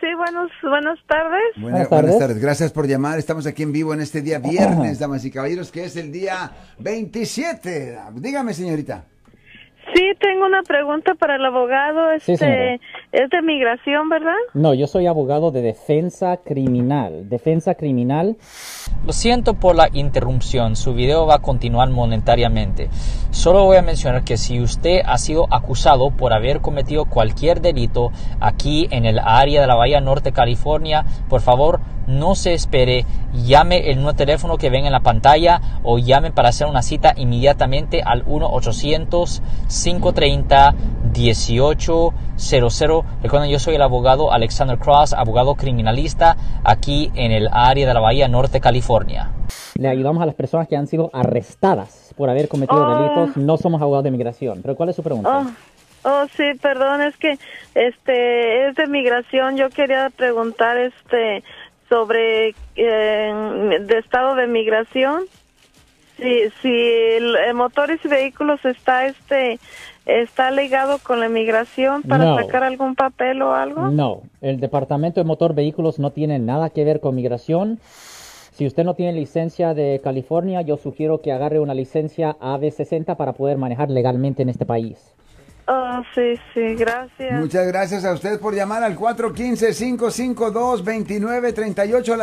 sí, buenos, buenas tardes. Buena- Buenas buenas tardes. tardes, gracias por llamar. Estamos aquí en vivo en este día viernes, damas y caballeros, que es el día 27. Dígame, señorita. Sí, tengo una pregunta para el abogado. Sí, Este, señora. Es de migración, ¿verdad? No, yo soy abogado de defensa criminal. Defensa criminal. Lo siento por la interrupción, su video va a continuar monetariamente. Solo voy a mencionar que si usted ha sido acusado por haber cometido cualquier delito aquí en el área de la Bahía Norte, California, por favor no se espere, llame el nuevo teléfono que ven en la pantalla o llame para hacer una cita inmediatamente al 1-800-530-1800. Recuerden, yo soy el abogado Alexander Cross, abogado criminalista aquí en el área de la Bahía Norte, California. Le ayudamos a las personas que han sido arrestadas por haber cometido Oh. delitos. No somos abogados de migración. ¿Pero cuál es su pregunta? Oh, oh, sí, perdón, es que este es de migración. Yo quería preguntar este sobre eh, de estado de migración. Si si el, motores y vehículos está este está ligado con la migración para No. sacar algún papel o algo. No, el Departamento de Motor Vehículos no tiene nada que ver con migración. Si usted no tiene licencia de California, yo sugiero que agarre una licencia AB60 para poder manejar legalmente en este país. Oh, sí, sí, gracias. Muchas gracias a usted por llamar al 415-552-2938.